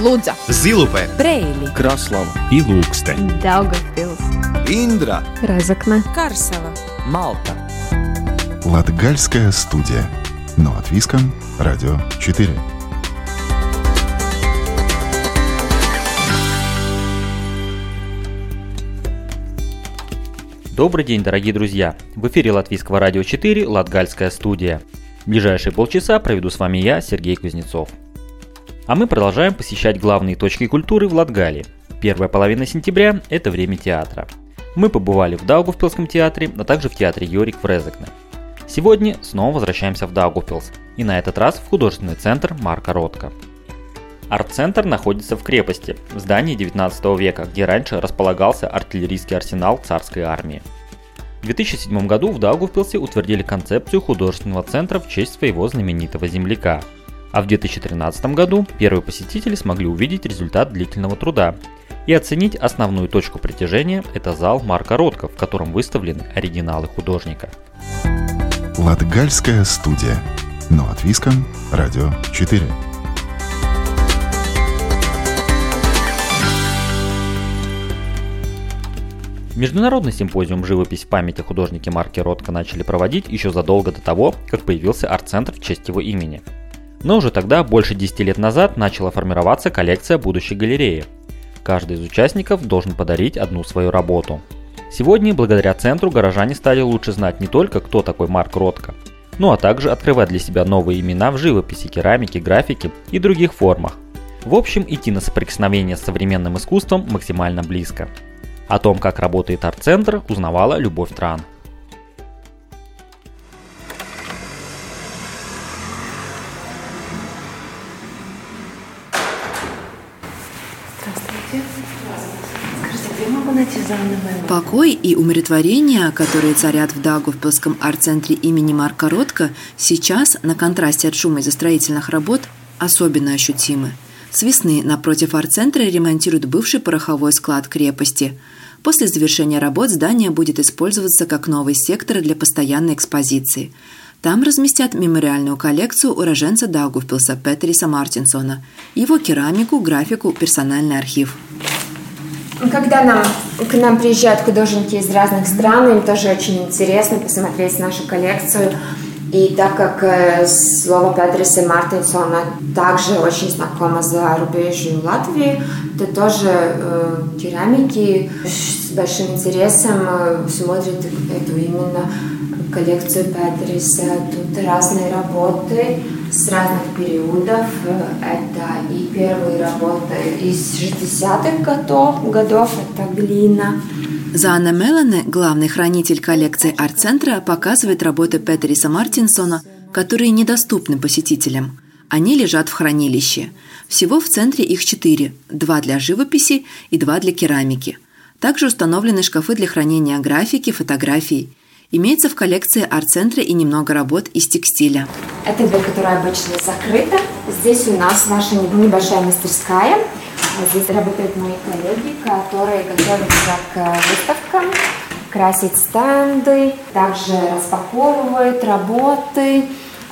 Лудза, Зилупе, Брейли, Краслава и Лукстен. Даугавпилс, Индра, Разокна, Карсела. Малта. Латгальская студия. Но от Виском. Радио 4. Добрый день, дорогие друзья! В эфире Латвийского радио 4 «Латгальская студия». Ближайшие полчаса проведу с вами я, Сергей Кузнецов. А мы продолжаем посещать главные точки культуры в Латгалии. Первая половина сентября – это время театра. Мы побывали в Даугавпилском театре, а также в театре Йорик в Резекне. Сегодня снова возвращаемся в Даугавпилс, и на этот раз в художественный центр Марка Ротко. Арт-центр находится в крепости, в здании 19 века, где раньше располагался артиллерийский арсенал царской армии. В 2007 году в Даугавпилсе утвердили концепцию художественного центра в честь своего знаменитого земляка. А в 2013 году первые посетители смогли увидеть результат длительного труда и оценить основную точку притяжения – это зал Марка Ротко, в котором выставлены оригиналы художника. Латгальская студия. Но от Виском. Радио 4. Международный симпозиум «Живопись в памяти» художники Марки Ротко начали проводить еще задолго до того, как появился арт-центр в честь его имени. Но уже тогда, больше 10 лет назад, начала формироваться коллекция будущей галереи. Каждый из участников должен подарить одну свою работу. Сегодня, благодаря центру, горожане стали лучше знать не только, кто такой Марк Ротко, ну а также открывать для себя новые имена в живописи, керамике, графике и других формах. В общем, идти на соприкосновение с современным искусством максимально близко. О том, как работает арт-центр, узнавала Любовь Тран. Покой и умиротворение, которые царят в Даугавпилском арт-центре имени Марка Ротко, сейчас, на контрасте от шума из-за строительных работ, особенно ощутимы. С весны напротив арт-центра ремонтируют бывший пороховой склад крепости. После завершения работ здание будет использоваться как новый сектор для постоянной экспозиции. Там разместят мемориальную коллекцию уроженца Даугавпилса Петриса Мартинсона, его керамику, графику, персональный архив. Когда нам, к нам приезжают художники из разных стран, им тоже очень интересно посмотреть нашу коллекцию. И так как э, слово Петриса Мартинсона также очень знакомо за рубежью Латвии, то тоже э, керамики с большим интересом э, смотрят эту именно коллекцию Петриса. Тут разные работы с разных периодов. Это и первые работы из 60-х годов, годов, это глина. Зана Мелане, главный хранитель коллекции арт-центра, показывает работы Петериса Мартинсона, которые недоступны посетителям. Они лежат в хранилище. Всего в центре их четыре – два для живописи и два для керамики. Также установлены шкафы для хранения графики, фотографий. Имеется в коллекции арт-центра и немного работ из текстиля. Это дверь, которая обычно закрыта. Здесь у нас наша небольшая мастерская. Здесь работают мои коллеги, которые готовятся к выставкам, красят стенды, также распаковывают работы.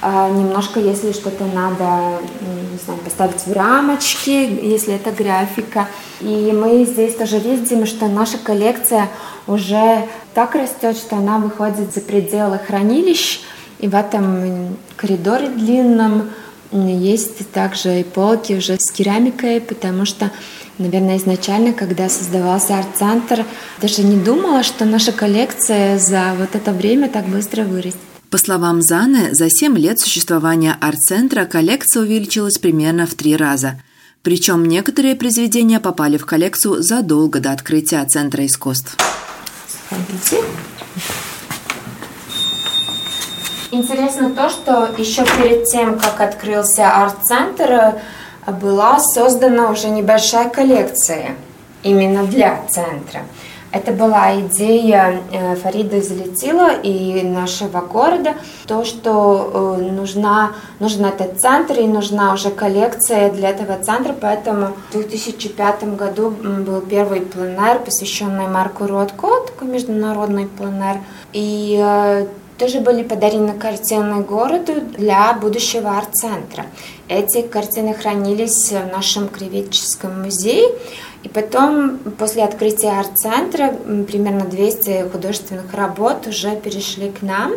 Немножко, если что-то надо не знаю, поставить в рамочки, если это графика. И мы здесь тоже видим, что наша коллекция уже так растет, что она выходит за пределы хранилищ. И в этом коридоре длинном есть также и полки уже с керамикой, потому что, наверное, изначально, когда создавался арт-центр, даже не думала, что наша коллекция за вот это время так быстро вырастет. По словам Заны, за 7 лет существования арт-центра коллекция увеличилась примерно в три раза. Причем некоторые произведения попали в коллекцию задолго до открытия Центра искусств. Смотрите. Интересно то, что еще перед тем, как открылся арт-центр, была создана уже небольшая коллекция именно для центра. Это была идея Фарида Залетила и нашего города, то, что нужна, нужен этот центр и нужна уже коллекция для этого центра, поэтому в 2005 году был первый пленэр, посвященный Марку Ротко, такой международный пленэр, и тоже были подарены картины городу для будущего арт-центра. Эти картины хранились в нашем Кривическом музее, и потом, после открытия арт-центра, примерно 200 художественных работ уже перешли к нам.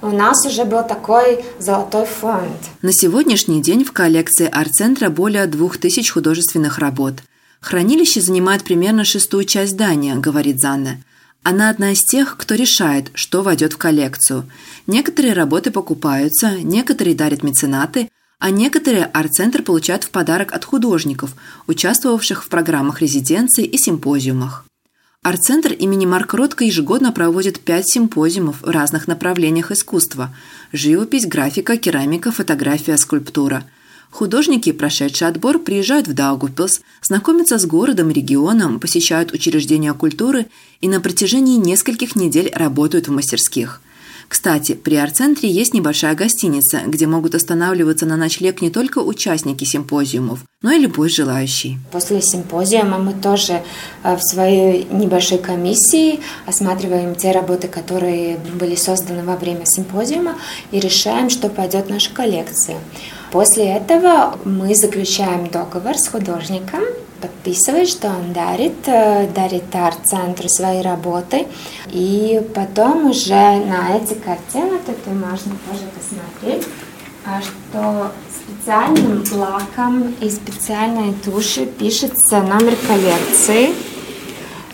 У нас уже был такой золотой фонд. На сегодняшний день в коллекции арт-центра более 2000 художественных работ. Хранилище занимает примерно шестую часть здания, говорит Занна. Она одна из тех, кто решает, что войдет в коллекцию. Некоторые работы покупаются, некоторые дарят меценаты, а некоторые арт-центр получают в подарок от художников, участвовавших в программах резиденции и симпозиумах. Арт-центр имени Марка Ротко ежегодно проводит пять симпозиумов в разных направлениях искусства – живопись, графика, керамика, фотография, скульптура – Художники, прошедшие отбор, приезжают в Даугавпилс, знакомятся с городом регионом, посещают учреждения культуры и на протяжении нескольких недель работают в мастерских. Кстати, при арт-центре есть небольшая гостиница, где могут останавливаться на ночлег не только участники симпозиумов, но и любой желающий. После симпозиума мы тоже э, в своей небольшой комиссии осматриваем те работы, которые были созданы во время симпозиума и решаем, что пойдет в нашу коллекцию. После этого мы заключаем договор с художником, подписывает, что он дарит, э, дарит арт-центру свои работы. И потом уже на эти картины, тут можно тоже посмотреть, а что специальным лаком и специальной тушью пишется номер коллекции,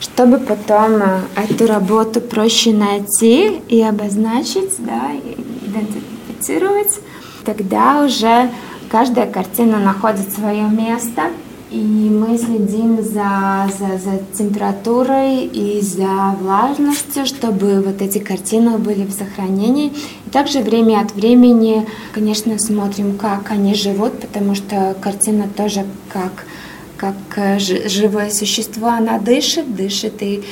чтобы потом э, эту работу проще найти и обозначить, да, идентифицировать тогда уже каждая картина находит свое место, и мы следим за, за, за температурой и за влажностью, чтобы вот эти картины были в сохранении. И также время от времени, конечно, смотрим, как они живут, потому что картина тоже как как э, живое существо, она дышит, дышит и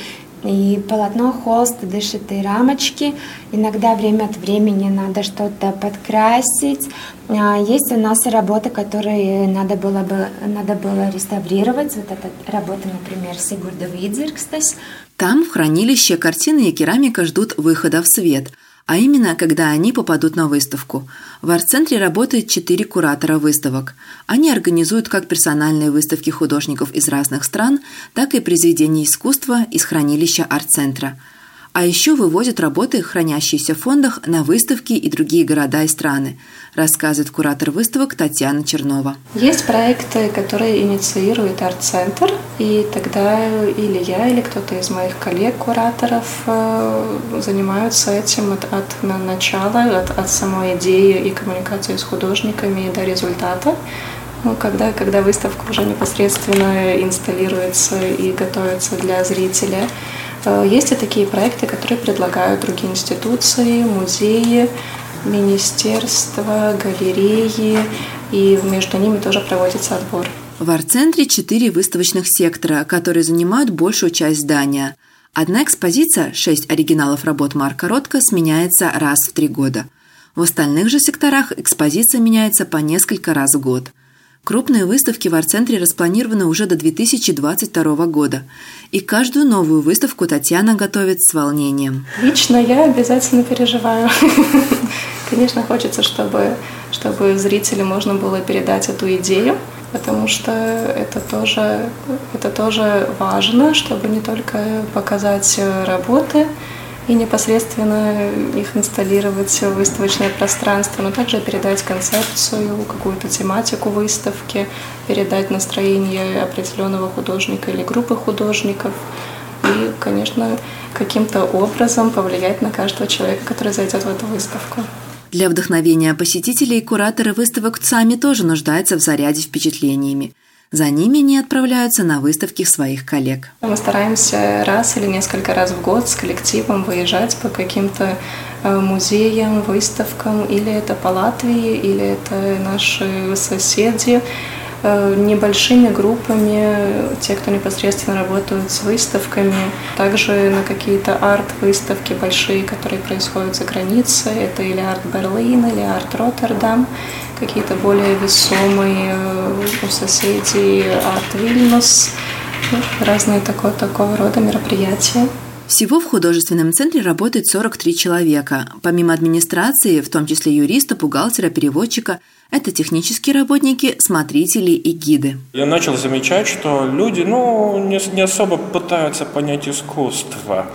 и полотно холст дышит и рамочки. Иногда время от времени надо что-то подкрасить. А, есть у нас работы, которые надо было бы надо было реставрировать. Вот эта работа, например, Сигурда Видзеркстас. Там в хранилище картины и керамика ждут выхода в свет – а именно, когда они попадут на выставку. В арт-центре работает четыре куратора выставок. Они организуют как персональные выставки художников из разных стран, так и произведения искусства из хранилища арт-центра – а еще вывозят работы, хранящиеся в фондах, на выставки и другие города и страны, рассказывает куратор выставок Татьяна Чернова. Есть проекты, которые инициирует арт-центр, и тогда или я, или кто-то из моих коллег-кураторов э, занимаются этим от, от начала, от, от самой идеи и коммуникации с художниками до результата. Ну, когда, когда выставка уже непосредственно инсталируется и готовится для зрителя, есть и такие проекты, которые предлагают другие институции, музеи, министерства, галереи, и между ними тоже проводится отбор. В арт-центре четыре выставочных сектора, которые занимают большую часть здания. Одна экспозиция, шесть оригиналов работ Марка Ротко, сменяется раз в три года. В остальных же секторах экспозиция меняется по несколько раз в год – Крупные выставки в арт-центре распланированы уже до 2022 года. И каждую новую выставку Татьяна готовит с волнением. Лично я обязательно переживаю. Конечно, хочется, чтобы, чтобы зрителю можно было передать эту идею, потому что это тоже, это тоже важно, чтобы не только показать работы, и непосредственно их инсталлировать в выставочное пространство, но также передать концепцию, какую-то тематику выставки, передать настроение определенного художника или группы художников и, конечно, каким-то образом повлиять на каждого человека, который зайдет в эту выставку. Для вдохновения посетителей кураторы выставок сами тоже нуждаются в заряде впечатлениями – за ними они отправляются на выставки своих коллег. Мы стараемся раз или несколько раз в год с коллективом выезжать по каким-то э, музеям, выставкам, или это по Латвии, или это наши соседи небольшими группами, те, кто непосредственно работают с выставками, также на какие-то арт-выставки большие, которые происходят за границей, это или арт Берлин, или арт Роттердам какие-то более весомые э, у соседей арт Вильнюс, ну, разные такого, такого рода мероприятия. Всего в художественном центре работает 43 человека. Помимо администрации, в том числе юриста, бухгалтера, переводчика, это технические работники, смотрители и гиды. Я начал замечать, что люди ну, не, не особо пытаются понять искусство.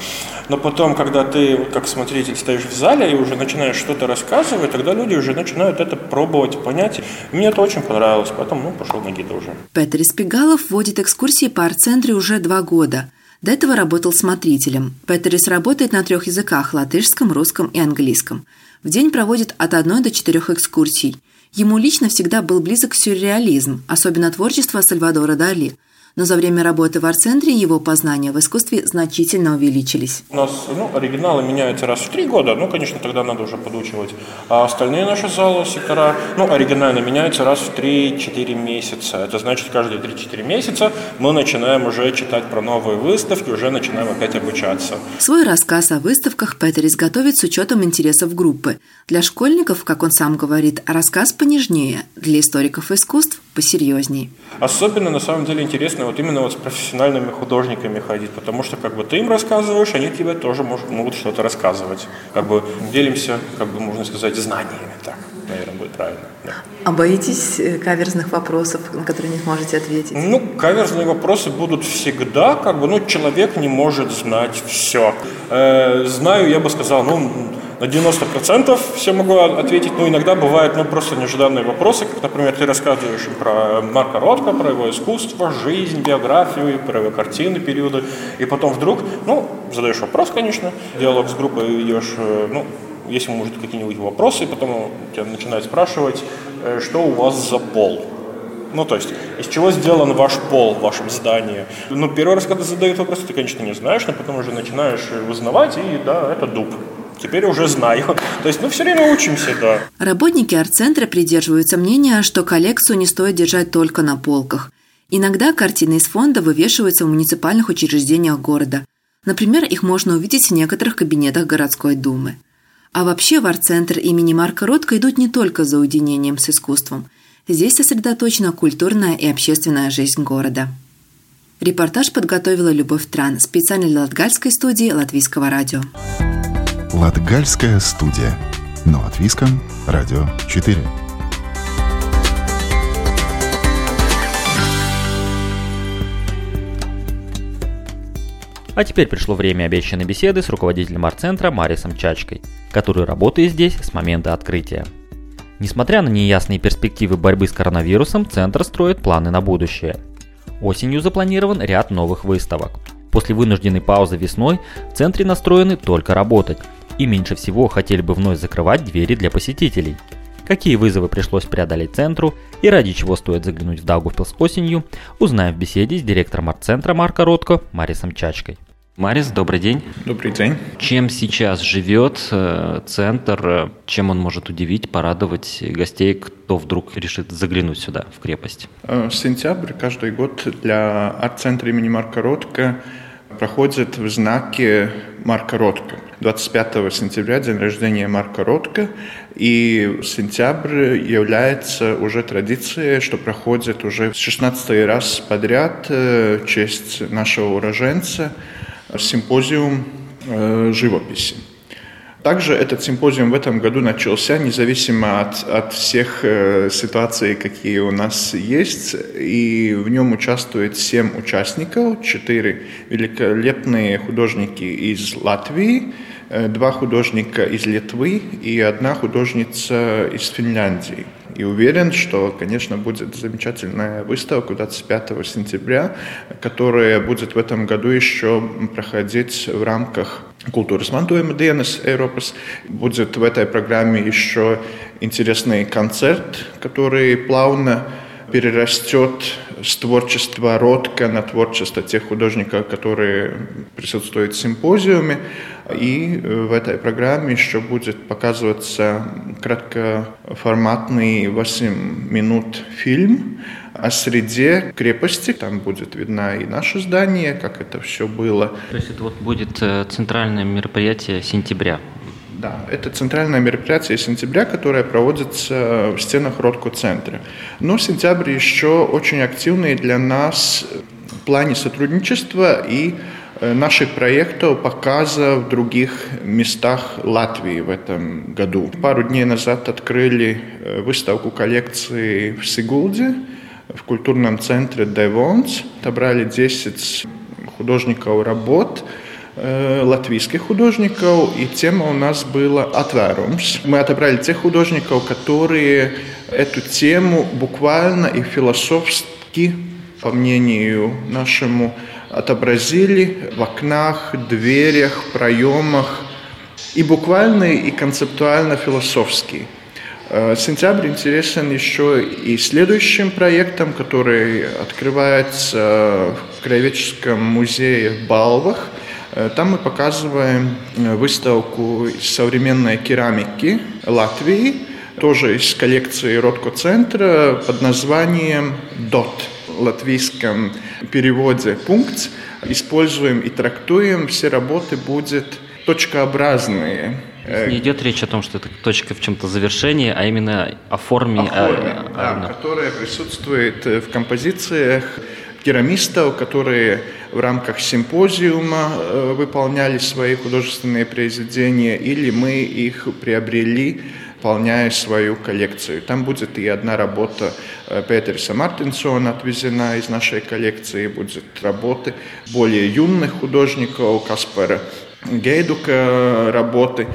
Но потом, когда ты, как смотритель, стоишь в зале и уже начинаешь что-то рассказывать, тогда люди уже начинают это пробовать, понять. И мне это очень понравилось, поэтому ну, пошел на гида уже. Петр Испегалов вводит экскурсии по арт-центре уже два года – до этого работал смотрителем. Петерис работает на трех языках – латышском, русском и английском. В день проводит от одной до четырех экскурсий. Ему лично всегда был близок сюрреализм, особенно творчество Сальвадора Дали – но за время работы в арт-центре его познания в искусстве значительно увеличились. У нас ну, оригиналы меняются раз в три года, ну, конечно, тогда надо уже подучивать. А остальные наши залы, сектора, ну, оригинально меняются раз в 3-4 месяца. Это значит, каждые 3-4 месяца мы начинаем уже читать про новые выставки, уже начинаем опять обучаться. Свой рассказ о выставках Петер изготовит с учетом интересов группы. Для школьников, как он сам говорит, рассказ понежнее, для историков искусств посерьезней. Особенно, на самом деле, интересно вот именно вот с профессиональными художниками ходить, потому что как бы ты им рассказываешь, они тебе тоже может, могут что-то рассказывать. Как бы делимся, как бы можно сказать, знаниями, так, наверное, будет правильно. Да. А боитесь э, каверзных вопросов, на которые не сможете ответить? Ну, каверзные вопросы будут всегда, как бы, ну, человек не может знать все. Э, знаю, я бы сказал, ну, на 90% все могу ответить, но иногда бывают ну, просто неожиданные вопросы, как, например, ты рассказываешь про Марка Ротко, про его искусство, жизнь, биографию, про его картины, периоды, и потом вдруг, ну, задаешь вопрос, конечно, диалог с группой ведешь, э, ну, если может какие-нибудь вопросы, потом тебя начинают спрашивать, э, что у вас за пол, ну, то есть, из чего сделан ваш пол в вашем здании? Ну, первый раз, когда задают вопрос, ты, конечно, не знаешь, но потом уже начинаешь вызнавать, и да, это дуб. Теперь уже знаю. То есть мы все время учимся, да. Работники арт-центра придерживаются мнения, что коллекцию не стоит держать только на полках. Иногда картины из фонда вывешиваются в муниципальных учреждениях города. Например, их можно увидеть в некоторых кабинетах городской думы. А вообще в арт-центр имени Марка Ротко идут не только за уединением с искусством. Здесь сосредоточена культурная и общественная жизнь города. Репортаж подготовила Любовь Тран специально для Латгальской студии Латвийского радио. Латгальская студия. Но от Виском. Радио 4. А теперь пришло время обещанной беседы с руководителем арт-центра Марисом Чачкой, который работает здесь с момента открытия. Несмотря на неясные перспективы борьбы с коронавирусом, центр строит планы на будущее. Осенью запланирован ряд новых выставок. После вынужденной паузы весной в центре настроены только работать, и меньше всего хотели бы вновь закрывать двери для посетителей. Какие вызовы пришлось преодолеть центру и ради чего стоит заглянуть в Даугавпилс осенью, узнаем в беседе с директором арт-центра Марка Ротко Марисом Чачкой. Марис, добрый день. Добрый день. Чем сейчас живет э, центр? Чем он может удивить, порадовать гостей, кто вдруг решит заглянуть сюда, в крепость? Э, сентябрь каждый год для арт-центра имени Марка Ротко проходит в знаке Марка Ротко. 25 сентября день рождения Марка Ротко, и сентябрь является уже традицией, что проходит уже 16 раз подряд э, в честь нашего уроженца симпозиум э, живописи. Также этот симпозиум в этом году начался независимо от, от всех э, ситуаций, какие у нас есть, и в нем участвует семь участников, четыре великолепные художники из Латвии, э, два художника из Литвы и одна художница из Финляндии. И уверен, что, конечно, будет замечательная выставка 25 сентября, которая будет в этом году еще проходить в рамках культуры mantojuma dienas Eiropas. Будет в этой программе еще интересный концерт, который плавно перерастет с творчества Ротка на творчество тех художников, которые присутствуют в симпозиуме. И э, в этой программе еще будет показываться краткоформатный 8 минут фильм о среде крепости. Там будет видно и наше здание, как это все было. То есть это вот будет э, центральное мероприятие сентября? Да, это центральное мероприятие сентября, которое проводится в стенах Ротко-центра. Но сентябрь еще очень активный для нас в плане сотрудничества и наших проектов показа в других местах Латвии в этом году. Пару дней назад открыли выставку коллекции в Сигулде, в культурном центре Девонс. Отобрали 10 художников работ, латвийских художников, и тема у нас была «Atvērums». Мы отобрали тех художников, которые эту тему буквально и философски, по мнению нашему, отобразили в окнах, дверях, проемах, и буквально, и концептуально философски. Сентябрь интересен еще и следующим проектом, который открывается в Краеведческом музее в Балвах – там мы показываем э, выставку современной керамики Латвии, тоже из коллекции Ротко-центра под названием «ДОТ» в латвийском переводе «пункт». Используем и трактуем, все работы будут точкообразные. Не идет речь о том, что это точка в чем-то завершении, а именно о форме. О форме, а, да, а, которая присутствует в композициях керамистов, которые в рамках симпозиума э, выполняли свои художественные произведения, или мы их приобрели, пополняя свою коллекцию. Там будет и одна работа э, Петерса Мартинсона отвезена из нашей коллекции, будет работы более юных художников, Каспара Гейдука работы.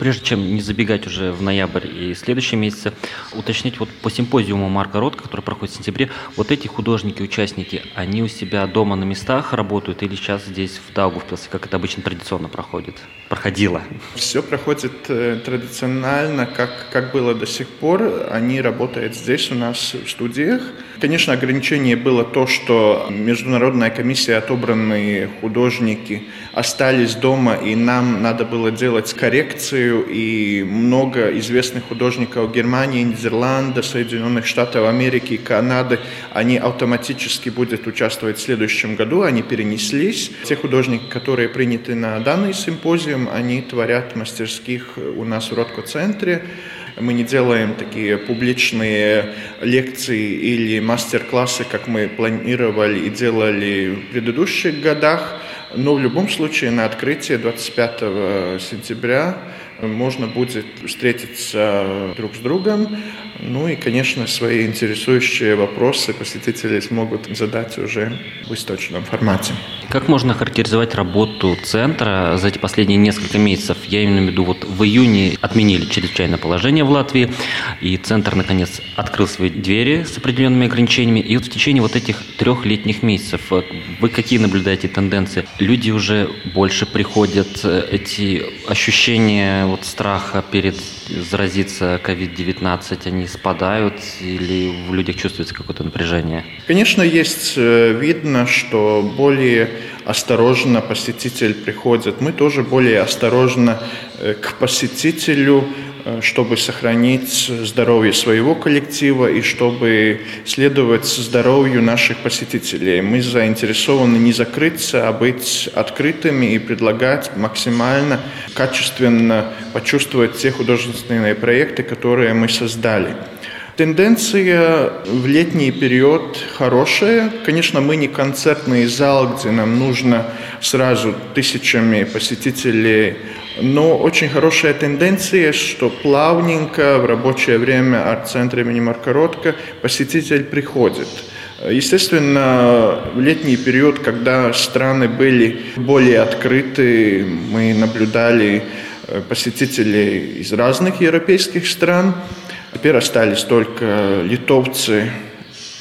Прежде чем не забегать уже в ноябрь и следующие месяцы, уточнить вот по симпозиуму Марка Ротко, который проходит в сентябре, вот эти художники, участники, они у себя дома на местах работают или сейчас здесь в Даугавпилсе, как это обычно традиционно проходит? Проходило? Все проходит э, традиционально, как, как было до сих пор. Они работают здесь у нас в студиях. Конечно, ограничение было то, что международная комиссия, отобранные художники остались дома, и нам надо было делать коррекции и много известных художников Германии, Нидерланда, Соединенных Штатов Америки, Канады, они автоматически будут участвовать в следующем году, они перенеслись. Те художники, которые приняты на данный симпозиум, они творят мастерских у нас в Ротко-центре. Мы не делаем такие публичные лекции или мастер-классы, как мы планировали и делали в предыдущих годах. Но в любом случае на открытии 25 сентября можно будет встретиться друг с другом. Ну и, конечно, свои интересующие вопросы посетители смогут задать уже в источном формате. Как можно характеризовать работу центра за эти последние несколько месяцев? Я имею в виду, вот в июне отменили чрезвычайное положение в Латвии, и центр, наконец, открыл свои двери с определенными ограничениями. И вот в течение вот этих трех летних месяцев вы какие наблюдаете тенденции? Люди уже больше приходят, э, эти ощущения вот страха перед заразиться COVID-19, они спадают или в людях чувствуется какое-то напряжение? Конечно, есть э, видно, что более осторожно посетитель приходит. Мы тоже более осторожно э, к посетителю чтобы сохранить здоровье своего коллектива и чтобы следовать здоровью наших посетителей. Мы заинтересованы не закрыться, а быть открытыми и предлагать максимально качественно почувствовать те художественные проекты, которые мы создали. Тенденция в летний период хорошая. Конечно, мы не концертный зал, где нам нужно сразу тысячами посетителей но очень хорошая тенденция, что плавненько в рабочее время арт-центра имени Марка Ротко посетитель приходит. Естественно, в летний период, когда страны были более открыты, мы наблюдали э, посетителей из разных европейских стран. Теперь остались только литовцы.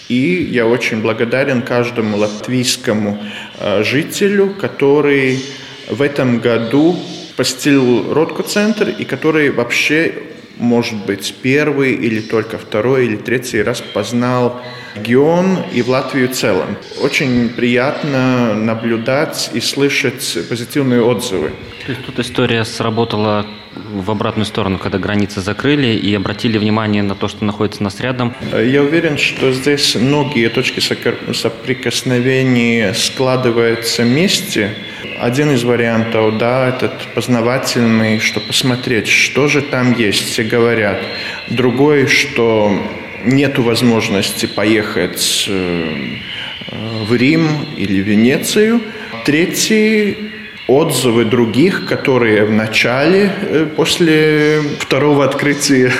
И я очень благодарен каждому латвийскому э, жителю, который в этом году посетил Ротко-центр и который вообще, может быть, первый или только второй или третий раз познал регион и в Латвию в целом. Очень приятно наблюдать и слышать позитивные отзывы. То есть тут история сработала в обратную сторону, когда границы закрыли и обратили внимание на то, что находится нас рядом? Я уверен, что здесь многие точки соприкосновения складываются вместе. Один из вариантов, да, этот познавательный, что посмотреть, что же там есть, все говорят. Другой, что нет возможности поехать э, в Рим или Венецию, Третий отзывы других, которые в начале, э, после второго открытия,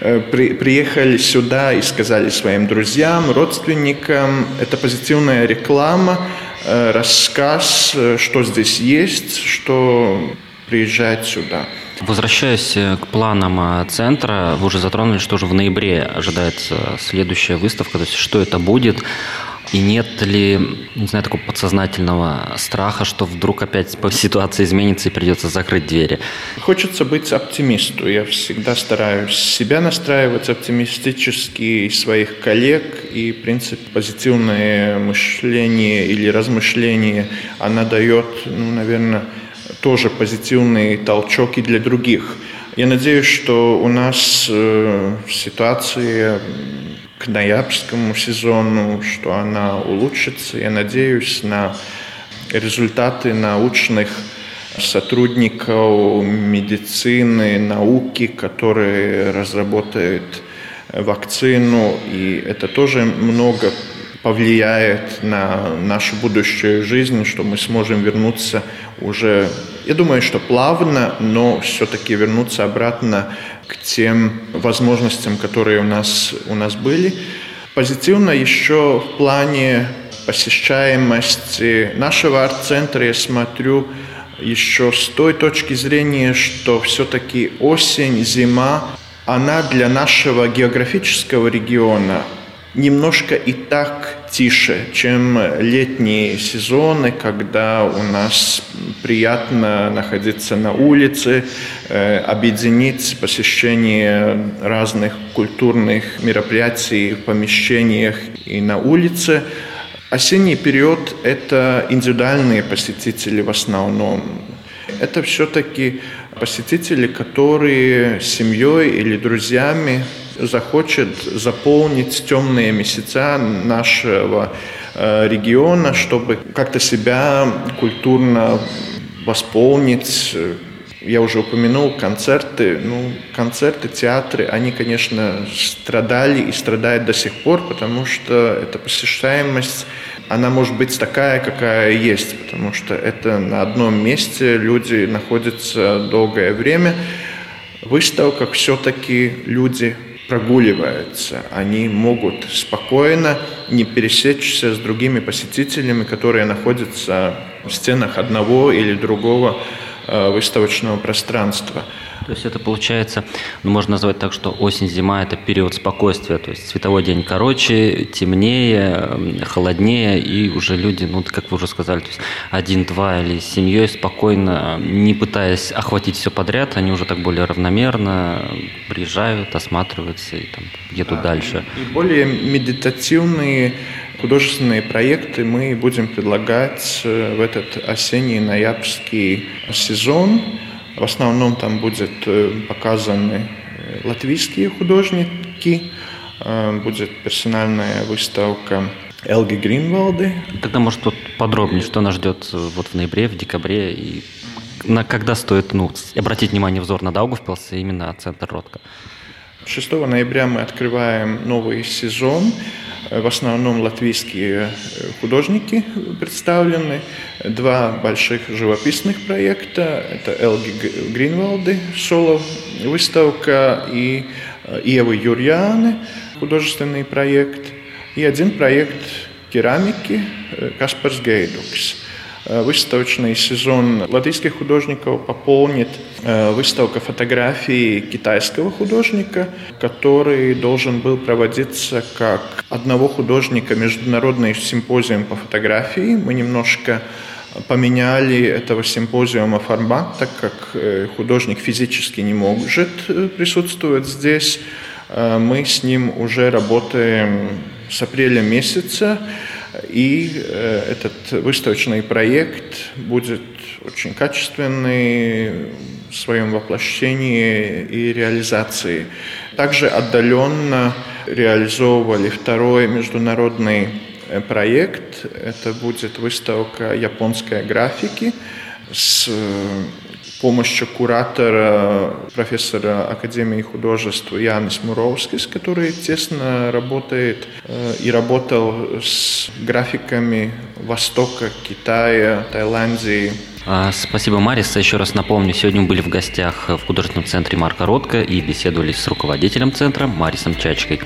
э, при, приехали сюда и сказали своим друзьям, родственникам, это позитивная реклама, э, рассказ, что здесь есть, что приезжать сюда. Возвращаясь к планам центра, вы уже затронули, что же в ноябре ожидается следующая выставка, то есть что это будет. И нет ли, не знаю, такого подсознательного страха, что вдруг опять ситуация изменится и придется закрыть двери? Хочется быть оптимистом. Я всегда стараюсь себя настраивать оптимистически, и своих коллег. И, в принципе, позитивное мышление или размышление, она дает, ну, наверное, тоже позитивный толчок для других. Я надеюсь, что у нас э, ситуация к ноябрьскому сезону, что она улучшится. Я надеюсь на результаты научных сотрудников медицины, науки, которые разработают вакцину, и это тоже много повлияет на нашу будущую жизнь, что мы сможем вернуться уже, я думаю, что плавно, но все-таки вернуться обратно к тем возможностям, которые у нас, у нас были. Позитивно еще в плане посещаемости нашего арт-центра я смотрю еще с той точки зрения, что все-таки осень, зима, она для нашего географического региона немножко и так тише, чем летние сезоны, когда у нас приятно находиться на улице, э, объединить посещение разных культурных мероприятий в помещениях и на улице. Осенний период – это индивидуальные посетители в основном. Это все-таки посетители, которые семьей или друзьями захочет заполнить темные месяца нашего э, региона, чтобы как-то себя культурно восполнить. Я уже упомянул концерты. Ну, концерты, театры, они, конечно, страдали и страдают до сих пор, потому что эта посещаемость она может быть такая, какая есть, потому что это на одном месте люди находятся долгое время. В выставках все-таки люди прогуливаются. Они могут спокойно не пересечься с другими посетителями, которые находятся в стенах одного или другого э, выставочного пространства. То есть это получается, ну, можно назвать так, что осень-зима – это период спокойствия, то есть световой день короче, темнее, холоднее, и уже люди, ну, как вы уже сказали, то есть один-два или с семьей спокойно, не пытаясь охватить все подряд, они уже так более равномерно приезжают, осматриваются и там едут да, дальше. И более медитативные художественные проекты мы будем предлагать э, в этот осенний ноябрьский сезон. В основном там будет э, показаны э, латвийские художники, э, будет персональная выставка Элги Гринвалды. Тогда, может, тут подробнее, что нас ждет вот в ноябре, в декабре, и на когда стоит ну, обратить внимание взор на Даугавпилс и именно центр Ротко? 6 ноября мы открываем новый сезон. В основном латвийские э, художники представлены. Два больших живописных проекта. Это Элги Гринвалды, соло выставка и э, Евы Юрьяны, художественный проект. И один проект керамики э, Каспарс Гейдукс. Выставочный сезон латвийских художников пополнит выставка фотографий китайского художника, который должен был проводиться как одного художника международный симпозиум по фотографии. Мы немножко поменяли этого симпозиума формат, так как э, художник физически не может присутствовать здесь. Мы с ним уже работаем с апреля месяца. И э, этот выставочный проект будет очень качественный в своем воплощении и реализации. Также отдаленно реализовывали второй международный э, проект. Это будет выставка японской графики с помощью куратора, профессора Академии художеств Янис Муровскис, который тесно работает э, и работал с графиками Востока, Китая, Таиландии. А, спасибо, Марис. Еще раз напомню, сегодня мы были в гостях в художественном центре Марка Ротко и беседовали с руководителем центра Марисом Чачкой.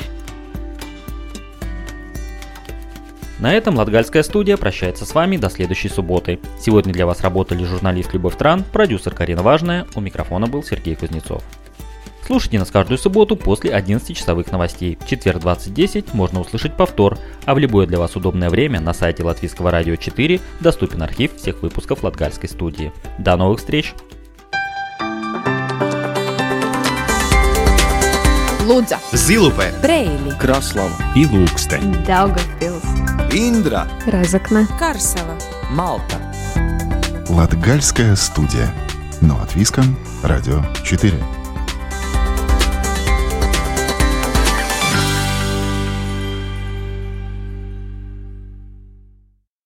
На этом Латгальская студия прощается с вами до следующей субботы. Сегодня для вас работали журналист Любовь Тран, продюсер Карина Важная, у микрофона был Сергей Кузнецов. Слушайте нас каждую субботу после 11 часовых новостей. В четверг 20.10 можно услышать повтор, а в любое для вас удобное время на сайте Латвийского радио 4 доступен архив всех выпусков Латгальской студии. До новых встреч! Лудза, Zilupē, Preili, Kraslava и Ilūksteņa, Daugavpils, Индра, Разокна, Карсела. Малта. Латгальская студия. Но от Виском, Радио 4.